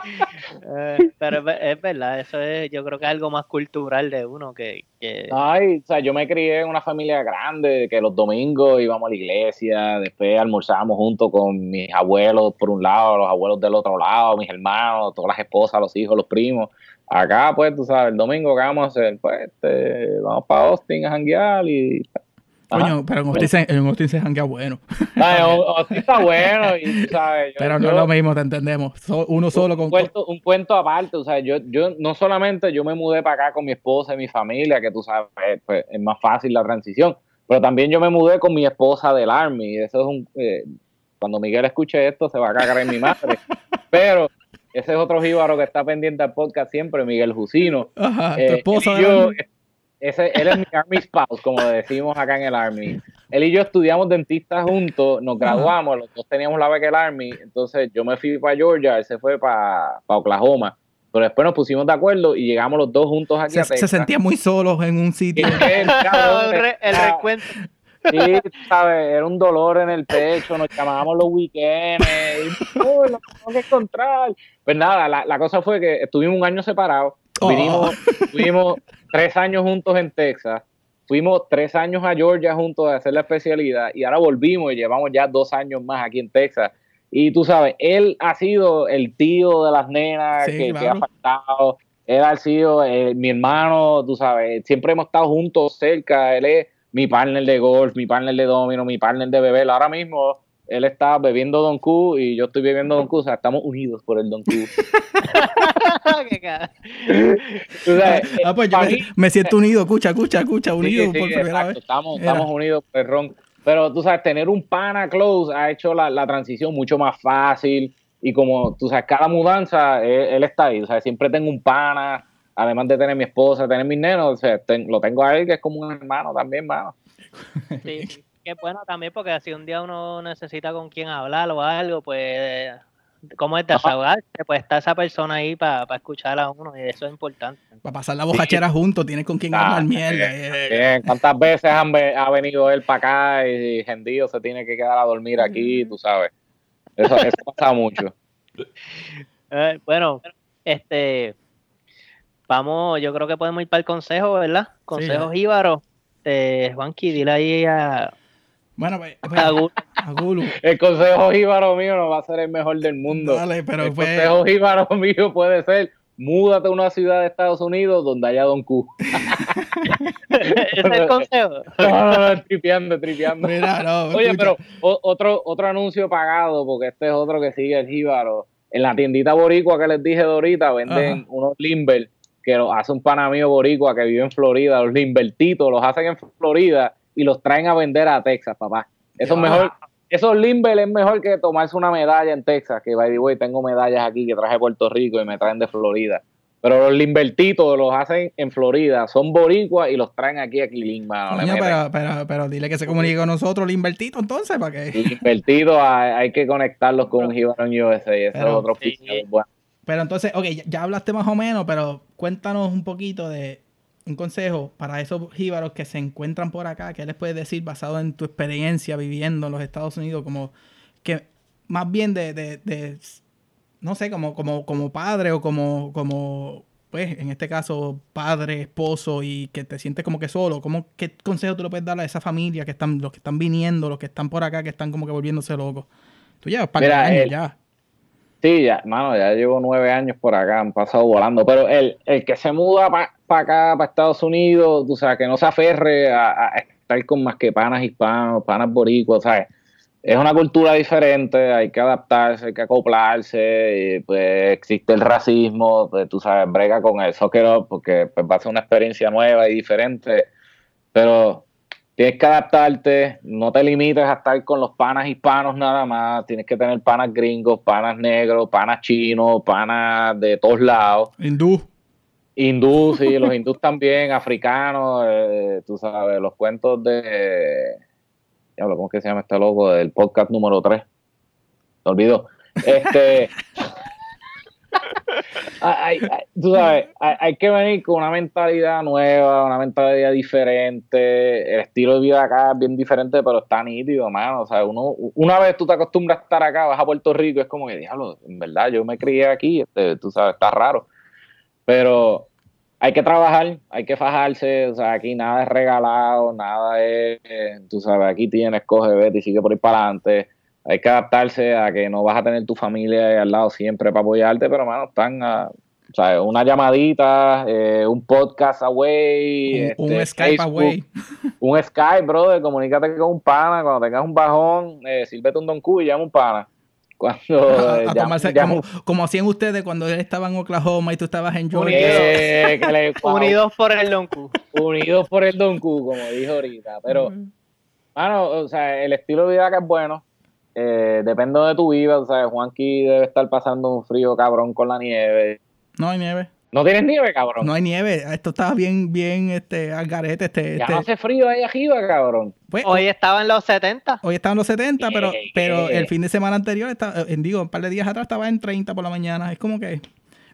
Eh, pero es, ver- es verdad, eso es, yo creo que es algo más cultural de uno que, que Ay, o sea, yo me crié en una familia grande, que los domingos íbamos a la iglesia, después almorzábamos junto con mis abuelos por un lado, los abuelos del otro lado, mis hermanos, todas las esposas, los hijos, los primos. Acá, pues, tú sabes, el domingo, ¿qué vamos a hacer? Pues, este, vamos para Austin a janguear y... Coño, pero en Austin, se, en Austin se janguea bueno. Austin está bueno y, sabes, yo- Pero no yo- es lo mismo, te entendemos. So- uno solo un, con... cuento, un cuento aparte, o sea, yo, yo no solamente yo me mudé para acá con mi esposa y mi familia, que tú sabes, pues, es más fácil la transición, pero también yo me mudé con mi esposa del Army, y eso es un, eh, cuando Miguel escuche esto se va a cagar en mi madre, pero ese es otro jíbaro que está pendiente al podcast siempre, Miguel Jusino. Ajá, Eh, tu esposa yo, Army. Ese, él es mi Army spouse, como le decimos acá en el Army. Él y yo estudiamos dentista juntos, nos graduamos, los dos teníamos la beca del Army, entonces yo me fui para Georgia, él se fue para, para Oklahoma, pero después nos pusimos de acuerdo y llegamos los dos juntos aquí Se, a se Texas. sentían muy solos en un sitio. él, cabrón, el, re- el era- recuento. Sí, sabes, era un dolor en el pecho, nos llamábamos los weekends, y, "Uy, lo tengo que encontrar. Pues nada, la, la cosa fue que estuvimos un año separados, Oh. vinimos, tuvimos tres años juntos en Texas, fuimos tres años a Georgia juntos a hacer la especialidad y ahora volvimos y llevamos ya dos años más aquí en Texas. Y tú sabes, él ha sido el tío de las nenas Sí, que, que claro. ha faltado. Él ha sido eh, mi hermano, tú sabes, siempre hemos estado juntos cerca. Él es mi partner de golf, mi partner de domino, mi partner de beber. Ahora mismo él está bebiendo Don Q y yo estoy bebiendo Don Q. O sea, estamos unidos por el Don Q. Qué cara. Tú sabes, Ah, pues yo me, mí- me siento unido, escucha, escucha, escucha, Sí, unido sí, por primera exacto, vez. Estamos, estamos unidos por el ron. Pero tú sabes, tener un pana close ha hecho la, la transición mucho más fácil. Y como tú sabes, cada mudanza, él, él está ahí. O sea, siempre tengo un pana, además de tener mi esposa, tener mis nenos, o sea, ten- lo tengo a él, que es como un hermano también, mano. Sí, sí. Qué bueno también porque si un día uno necesita con quien hablar o algo, pues como es desahogarse, pues está esa persona ahí para escuchar a uno y eso es importante. Para pasar la bojachera juntos, tienes con quien Ah, hablar mierda. bien, eh. bien. ¿Cuántas veces han ha venido él para acá y, y Gendío se tiene que quedar a dormir aquí, tú sabes? Eso, eso pasa mucho. Eh, bueno, este, vamos, yo creo que podemos ir para el consejo, ¿verdad? Consejos ya. jíbaros. Eh, Juanqui, dile ahí a, Bueno, pues, pues, a Gu- a Gulu. El consejo jíbaro mío no va a ser el mejor del mundo. Dale, pero el pues- consejo jíbaro mío puede ser múdate a una ciudad de Estados Unidos donde haya Don Q. ese es el consejo. No, no, no, tripeando, tripeando. Mira, no, Oye, escucha. pero o- otro, otro anuncio pagado, porque este es otro que sigue el jíbaro. En la tiendita boricua que les dije de ahorita, venden Ajá. unos limber que los hace un pana mío boricua que vive en Florida. Los limbertitos los hacen en Florida y los traen a vender a Texas, papá. Eso es Ya. mejor. Esos limber es mejor que tomarse una medalla en Texas, que by the way, tengo medallas aquí que traje de Puerto Rico y me traen de Florida. Pero los limbertitos los hacen en Florida, son boricuas y los traen aquí a Quilín, mano. Coño, pero, pero, pero dile que se comunique con nosotros, el invertito, entonces, para que. invertido hay, hay que conectarlos con un Gibran USA ese Pero- es otro sí. Pero entonces, ok, ya, ya hablaste más o menos, pero cuéntanos un poquito de un consejo para esos jíbaros que se encuentran por acá, ¿qué les puedes decir basado en tu experiencia viviendo en los Estados Unidos? Como que más bien de, de, de, no sé, como, como, como padre o como, como, pues, en este caso, padre, esposo y que te sientes como que solo, ¿cómo, ¿qué consejo tú le puedes dar a esa familia que están, los que están viniendo, los que están por acá, que están como que volviéndose locos? Tú llevas par de Mira, años el- ya. Sí, ya, mano, ya llevo nueve años por acá, han pasado volando. Pero el, el que se muda para acá, para Estados Unidos, tú sabes, que no se aferre a, a estar con más que panas hispanos, panas boricuas, ¿sabes? Es una cultura diferente, hay que adaptarse, hay que acoplarse, y pues existe el racismo, pues tú sabes, brega con el soccer porque pues, va a ser una experiencia nueva y diferente, pero tienes que adaptarte, no te limites a estar con los panas hispanos nada más, tienes que tener panas gringos, panas negros, panas chinos, panas de todos lados, Hindú. Hindús, sí, los hindús también, africanos, eh, tú sabes, los cuentos de, diablo, ¿cómo es que se llama este loco? Del podcast número 3, me olvidó, este... hay, hay- tú sabes, hay, hay que venir con una mentalidad nueva, una mentalidad diferente. El estilo de vida acá es bien diferente, pero está nítido, mano. O sea, uno, una vez tú te acostumbras a estar acá, vas a Puerto Rico, es como que, diablo, en verdad, yo me crié aquí, este, tú sabes, está raro. Pero hay que trabajar, hay que fajarse, o sea, aquí nada es regalado, nada es, tú sabes, aquí tienes, coge, vete y sigue por ir para adelante. Hay que adaptarse a que no vas a tener tu familia ahí al lado siempre para apoyarte, pero, mano, están a, o sea, una llamadita, eh, un podcast away, Un, un este, Skype Facebook, away. un Skype, brother, comunícate con un pana, cuando tengas un bajón, eh, sírvete un Don Q y llama un pana. Cuando A- tomarse- llama como, como hacían ustedes cuando él estaba en Oklahoma y tú estabas en Georgia. eh, Unidos por el Don Q. unidos por el Don Q, como dijo ahorita. Pero, mano, o sea, el estilo de vida que es bueno, eh, depende de tu vida, o sea, Juanqui debe estar pasando un frío cabrón con la nieve. No hay nieve. ¿No tienes nieve, cabrón? No hay nieve. Esto estaba bien, bien, este, al garete. Este, ya este- no hace frío ahí arriba, cabrón. pues, Hoy estaba en los 70. hoy estaban los 70, pero, pero el fin de semana anterior, estaba, eh, digo, un par de días atrás estaba en 30 por la mañana. Es como que,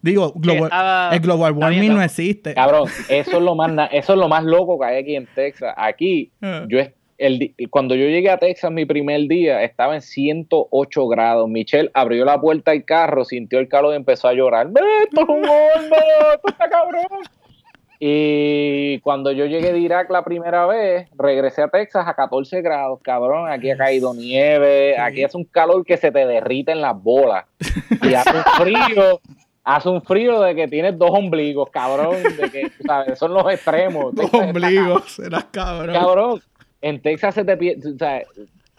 digo, global- estaba- el global está warming bien no existe. Cabrón, eso es lo más na- eso es lo más loco que hay aquí en Texas. Aquí Ah. yo es- el, cuando yo llegué a Texas mi primer día, estaba en 108 grados. Michelle abrió la puerta del carro, sintió el calor y empezó a llorar. ¡Esto es un horno! ¡Esto está cabrón! Y cuando yo llegué de Irak la primera vez, regresé a Texas a 14 grados, cabrón. Aquí ha caído nieve, aquí hace un calor que se te derrite en las bolas. Y hace un frío, hace un frío de que tienes dos ombligos, cabrón. De que, ¿sabes? Son los extremos. Dos ombligos, serás cabrón. Cabrón, en Texas se te pierde, o sea,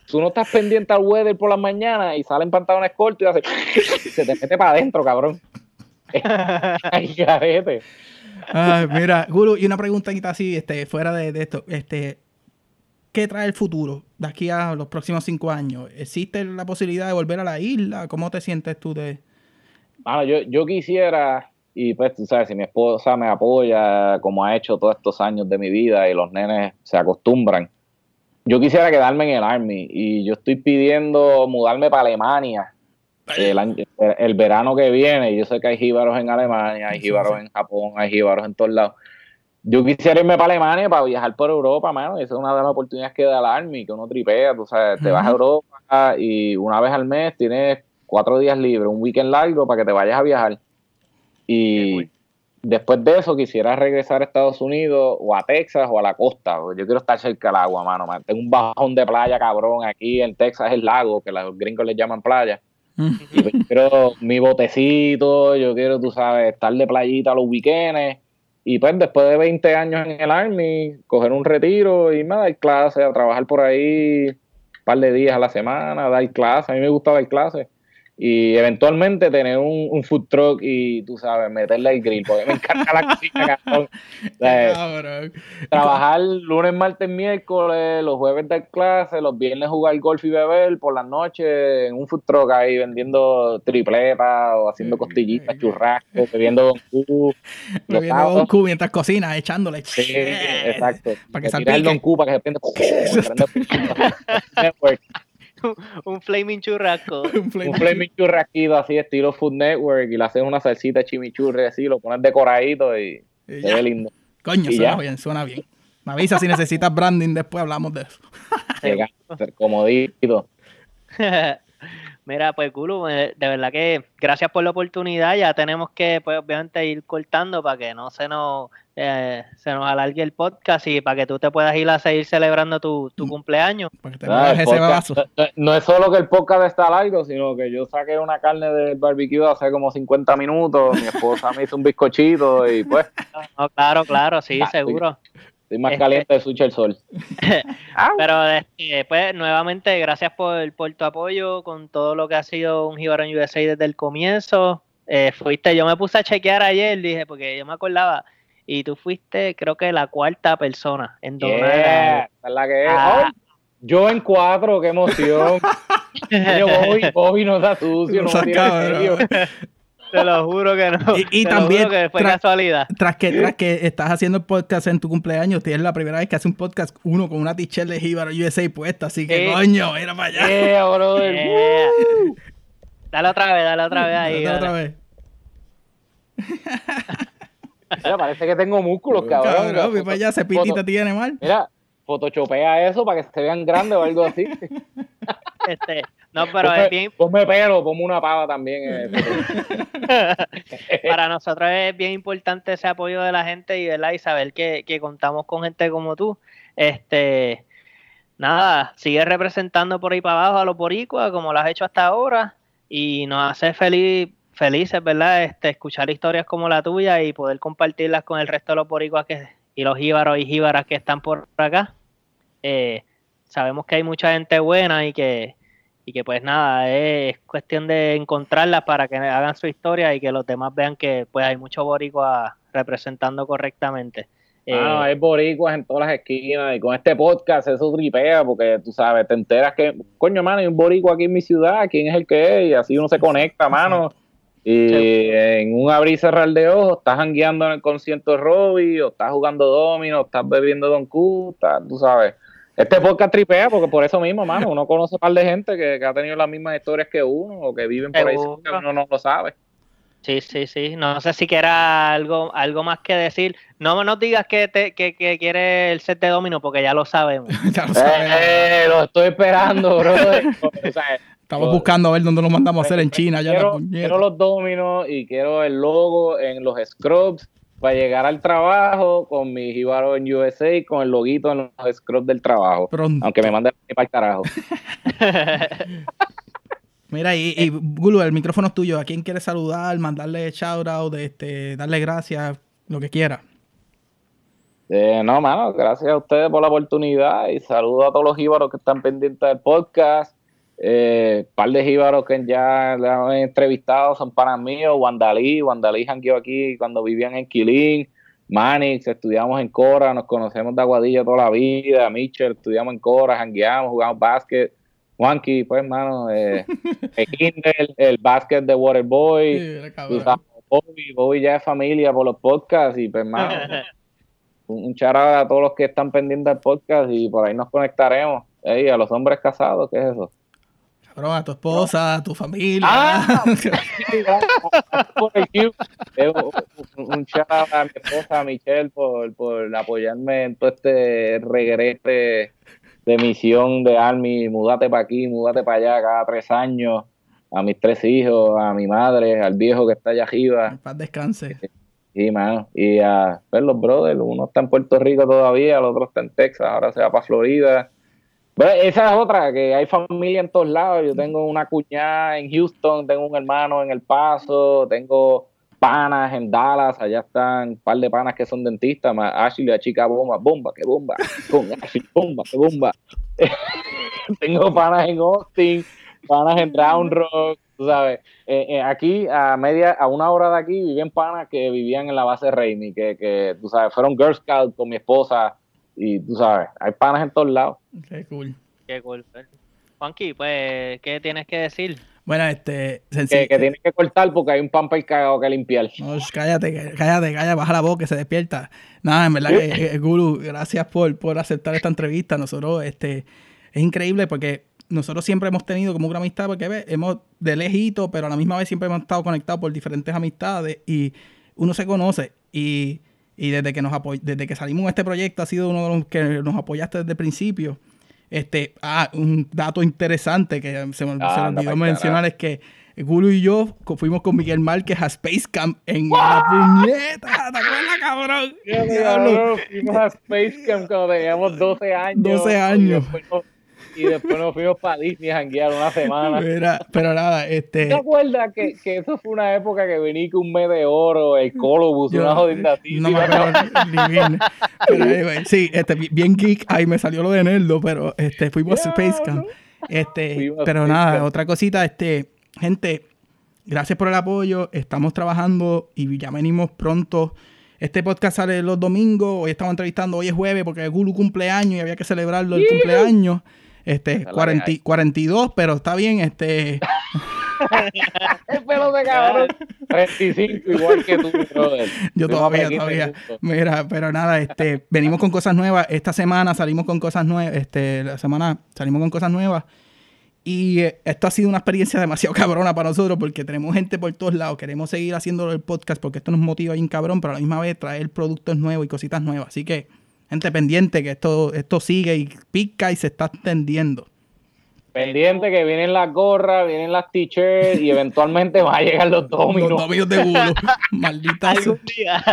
tú no estás pendiente al weather por la mañana y salen pantalones cortos y hace, se te mete para adentro, cabrón. Ay, carete. Ay, mira, Guru, y una preguntita así, este, fuera de, esto, este, ¿qué trae el futuro de aquí a los próximos cinco años? ¿Existe la posibilidad de volver a la isla? ¿Cómo te sientes tú de...? Bueno, yo, yo quisiera, y pues tú sabes, si mi esposa me apoya, como ha hecho todos estos años de mi vida y los nenes se acostumbran, yo quisiera quedarme en el Army y yo estoy pidiendo mudarme para Alemania el, verano que viene, yo sé que hay jíbaros en Alemania, hay jíbaros en Japón, hay jíbaros en todos lados. Yo quisiera irme para Alemania para viajar por Europa, mano. Esa es una de las oportunidades que da el Army, que uno tripea, tú sabes, te vas a Europa y una vez al mes tienes cuatro días libres, un weekend largo para que te vayas a viajar. Y después de eso quisiera regresar a Estados Unidos o a Texas o a la costa. Yo quiero estar cerca del agua, mano. Tengo un bajón de playa, cabrón. Aquí en Texas es el lago, que los gringos le llaman playa. Y pues, quiero mi botecito, yo quiero, tú sabes, estar de playita los weekends. Y pues después de 20 años en el Army, coger un retiro y me dar clases, a trabajar por ahí un par de días a la semana, dar clases. A mí me gusta dar clases y eventualmente tener un, food truck y tú sabes, meterle el grill, porque me encanta la cocina, cabrón. trabajar lunes, martes, miércoles, los jueves dar clase, los viernes jugar golf y beber, por las noches en un food truck ahí vendiendo tripletas o haciendo costillitas, churrascos, bebiendo Don Q. Bebiendo Don Q mientras cocinas, echándole. Sí, exacto. Para que salga el Don Q para que se prenda. un flaming churrasco. un flaming, churrasquido así, estilo Food Network, y le haces una salsita chimichurri así, lo pones decoradito y, se ve lindo. Coño, suena bien, suena bien. Me avisa si necesitas branding, después hablamos de eso. comodito. Mira, pues Gulu, eh, de verdad que gracias por la oportunidad. Ya tenemos que, pues, obviamente, ir cortando para que no se nos, eh, se nos alargue el podcast y para que tú te puedas ir a seguir celebrando tu, tu cumpleaños. Ah, no, es solo que el podcast está aire, sino que yo saqué una carne del barbecue hace como 50 minutos. Mi esposa me hizo un bizcochito y pues. claro, claro, sí, ah, seguro. Estoy más caliente de sucha el sol. Pero este, pues nuevamente gracias por, por, tu apoyo con todo lo que ha sido un Jibarón USA desde el comienzo. Eh, fuiste, yo me puse a chequear ayer, dije, porque yo me acordaba, y tú fuiste creo que la cuarta persona en donar. la que oh, yo en cuatro, qué emoción. yo voy, voy, no da sucio, no, no te lo juro que no. Y, también, que fue casualidad. Tras que, tras que estás haciendo el podcast en tu cumpleaños, tienes la primera vez que hace un podcast uno con una t-shirt de Jíbaro USA puesta, así que coño, mira para allá. Dale otra vez, dale otra vez ahí. Dale, otra vez. Mira, parece que tengo músculos, cabrón. Cabrón, para allá, ese pitita tiene mal. Mira, photoshopea eso para que se vean grandes o algo así. Este, no, pero es bien. Ponme pelo, ponme una pava también. Para nosotros es bien importante ese apoyo de la gente y, ¿verdad? y saber que, contamos con gente como tú. Este, nada, sigue representando por ahí para abajo a los boricuas como lo has hecho hasta ahora y nos hace feliz, felices, ¿verdad? Este, escuchar historias como la tuya y poder compartirlas con el resto de los boricuas que, y los jíbaros y jíbaras que están por acá. Eh, sabemos que hay mucha gente buena y que, y que pues nada, es cuestión de encontrarlas para que hagan su historia y que los demás vean que pues hay muchos boricuas representando correctamente. Ah, hay boricuas en todas las esquinas y con este podcast eso tripea porque tú sabes, te enteras que, coño, mano, hay un boricua aquí en mi ciudad, ¿quién es el que es? Y así uno se conecta, mano. Y en un abrir y cerrar de ojos, estás jangueando en el concierto de Robbie, o estás jugando domino, o estás bebiendo Don Q, tú sabes este podcast tripea porque por eso mismo, mano, uno conoce un par de gente que, ha tenido las mismas historias que uno o que viven por ahí, uno no lo sabe. Sí, sí, sí. No sé si quiera algo, algo más que decir. No nos digas que, te, que, que quiere el set de domino porque ya lo sabemos. Ya lo Eh, sabemos. eh, lo estoy esperando, bro. O sea, Estamos yo- buscando a ver dónde lo mandamos a hacer en China. Ya la quiero, quiero los dominos y quiero el logo en los scrubs para llegar al trabajo con mi Jibaro en USA con el loguito en los scrubs del trabajo. Pronto. Aunque me manden para el carajo. Mira, y, y Gulu, el micrófono es tuyo. ¿A quién quieres saludar? Mandarle shout out, este, darle gracias, lo que quiera. Eh, no, mano, gracias a ustedes por la oportunidad y saludo a todos los jíbaros que están pendientes del podcast. Eh, par de jíbaros que ya le han entrevistado son para mí, Wandalí, Wandalí jangueó aquí cuando vivían en Quilín, Manix, estudiamos en Cora, nos conocemos de Aguadilla toda la vida, Mitchell, estudiamos en Cora, jangueamos, jugamos básquet, Juanqui, pues, hermano, eh, el Kindle, el básquet de Waterboy, Sí, Bobby, Bobby ya es familia por los podcasts y pues hermano, un, out a todos los que están pendientes del podcast y por ahí nos conectaremos. Ey, a los hombres casados, ¿qué es eso? Cabrón, a tu esposa, a tu familia. Ah, por el un, out a mi esposa Michelle por, por apoyarme en todo este regrete de misión de Army, mudate para aquí, mudate para allá cada tres años, a mis tres hijos, a mi madre, al viejo que está allá arriba. Paz descanse. Sí, mano. Y a ver los brothers, uno está en Puerto Rico todavía, el otro está en Texas, ahora se va para Florida. Pero esa es otra, que hay familia en todos lados. Yo tengo una cuñada en Houston, tengo un hermano en El Paso, tengo panas en Dallas, allá están un par de panas que son dentistas, más Ashley, la chica bomba, bomba, que bomba, con Ashley, bomba, que bomba. tengo panas en Austin, panas en Round Rock, tú sabes. Eh, eh, aquí, a media, a una hora de aquí, vivían panas que vivían en la base Raimi, que, que, tú sabes, fueron Girl Scouts con mi esposa, y tú sabes, hay panas en todos lados. Qué cool. Qué cool. Fer. Juanqui, pues, ¿qué tienes que decir? Bueno, este, Que, tienes que cortar porque hay un pamper cagado que limpiar. No, cállate, cá- cállate, cállate, baja la voz que se despierta. Nada, en verdad que, eh, Guru, gracias por, por aceptar esta entrevista. Nosotros, este, es increíble porque nosotros siempre hemos tenido como una amistad, porque ve, hemos de lejito, pero a la misma vez siempre hemos estado conectados por diferentes amistades y uno se conoce y, y desde que nos apoy- desde que salimos en este proyecto ha sido uno de los que nos apoyaste desde el principio. Este, ah, un dato interesante que se me, se me Anda olvidó mencionar es que Gulu y yo fuimos con Miguel Márquez a Space Camp en la puñeta. ¿Te acuerdas, cabrón? Cabrón, fuimos a Space Camp cuando teníamos 12 años. 12 años. Después y después nos fuimos para Disney a janguear una semana. Mira, pero nada, ¿Te este. acuerdas que, que eso fue una época que venía con un mes de oro, el Colobus, una jodida no me acuerdo ni bien. Pero anyway, sí, este, bi- bien geek, ahí me salió lo de Nerdo, pero este, fuimos a Space Camp. Este, Fuimos pero nada, Camp. otra cosita, este, gente, gracias por el apoyo, estamos trabajando y ya venimos pronto. Este podcast sale los domingos, hoy estamos entrevistando, hoy es jueves porque Gulu cumpleaños y había que celebrarlo el cumpleaños. Este, Esa es la 40 que hay. 42, pero está bien, este, El pelo de cabrón. 35, igual que tú, brother. Yo todavía, a 15 todavía. Mira, pero nada, este, venimos con cosas nuevas. Esta semana salimos con cosas nuevas. Este, la semana salimos con cosas nuevas. Y eh, esto ha sido una experiencia demasiado cabrona para nosotros porque tenemos gente por todos lados. Queremos seguir haciendo el podcast porque esto nos motiva bien cabrón, pero a la misma vez traer productos nuevos y cositas nuevas. Así que, gente pendiente que esto, esto sigue y pica y se está extendiendo. Pendiente que vienen las gorras, vienen las t-shirts y eventualmente van a llegar los Los dominos. de Gulu. Maldita sea. Algún día.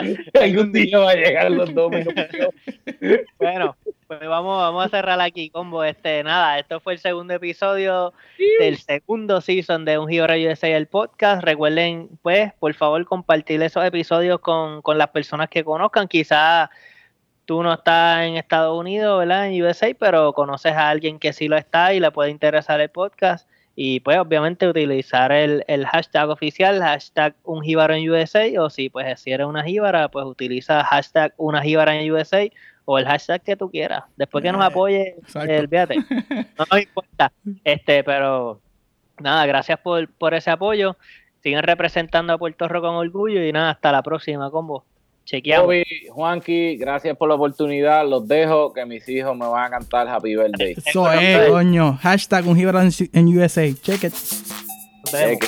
Algún día va a llegar los dominos. Bueno, pues vamos, vamos a cerrar aquí, combo. Este, nada, esto fue el segundo episodio del segundo season de Un Hero USA el podcast. Recuerden, pues, por favor, compartir esos episodios con, con las personas que conozcan. Quizás tú no estás en Estados Unidos, ¿verdad? En USA, pero conoces a alguien que sí lo está y le puede interesar el podcast. Y pues obviamente utilizar el, el hashtag oficial, hashtag un jíbaro en USA, o si pues si eres una jíbara, pues utiliza hashtag una jíbara en USA o el hashtag que tú quieras. Después que nos Eh, apoye, exacto. el fíjate. No nos importa. Este, pero nada, gracias por, por ese apoyo. Siguen representando a Puerto Rico con orgullo y nada, hasta la próxima, combo. Chequeamos. Bobby, Juanqui, gracias por la oportunidad. Los dejo, que mis hijos me van a cantar Happy Birthday. Eso es, coño. Hashtag un en USA. Check it. Vemos. Cheque.